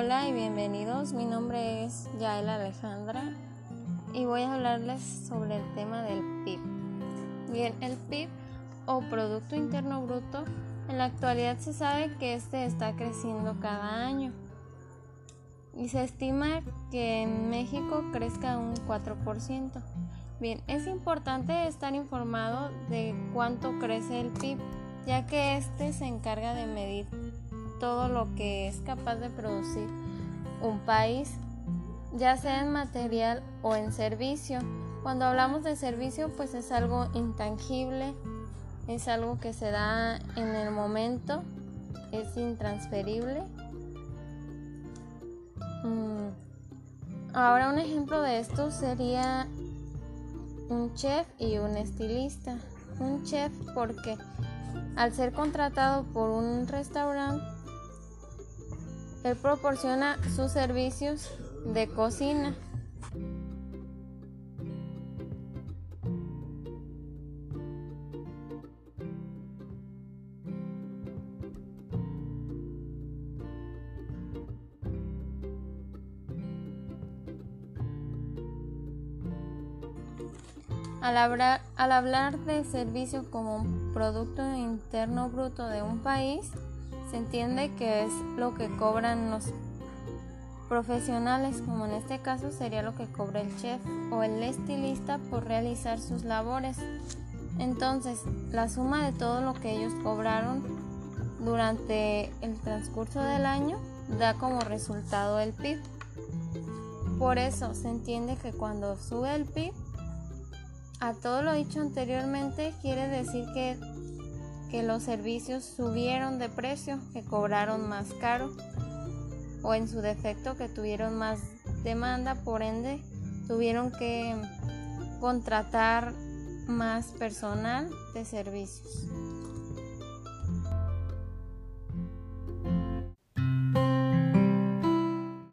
Hola y bienvenidos. Mi nombre es Yael Alejandra y voy a hablarles sobre el tema del PIB. Bien, el PIB o Producto Interno Bruto en la actualidad se sabe que este está creciendo cada año y se estima que en México crezca un 4%. Bien, es importante estar informado de cuánto crece el PIB, ya que este se encarga de medir todo lo que es capaz de producir un país, ya sea en material o en servicio. Cuando hablamos de servicio, pues es algo intangible, es algo que se da en el momento, es intransferible. Mm, ahora un ejemplo de esto sería un chef y un estilista. Un chef porque al ser contratado por un restaurante él proporciona sus servicios de cocina. Al hablar, al hablar de servicio como un Producto Interno Bruto de un país, se entiende que es lo que cobran los profesionales, como en este caso sería lo que cobra el chef o el estilista por realizar sus labores. Entonces, la suma de todo lo que ellos cobraron durante el transcurso del año da como resultado el PIB. Por eso se entiende que cuando sube el PIB, a todo lo dicho anteriormente quiere decir que que los servicios subieron de precio, que cobraron más caro o en su defecto que tuvieron más demanda, por ende tuvieron que contratar más personal de servicios.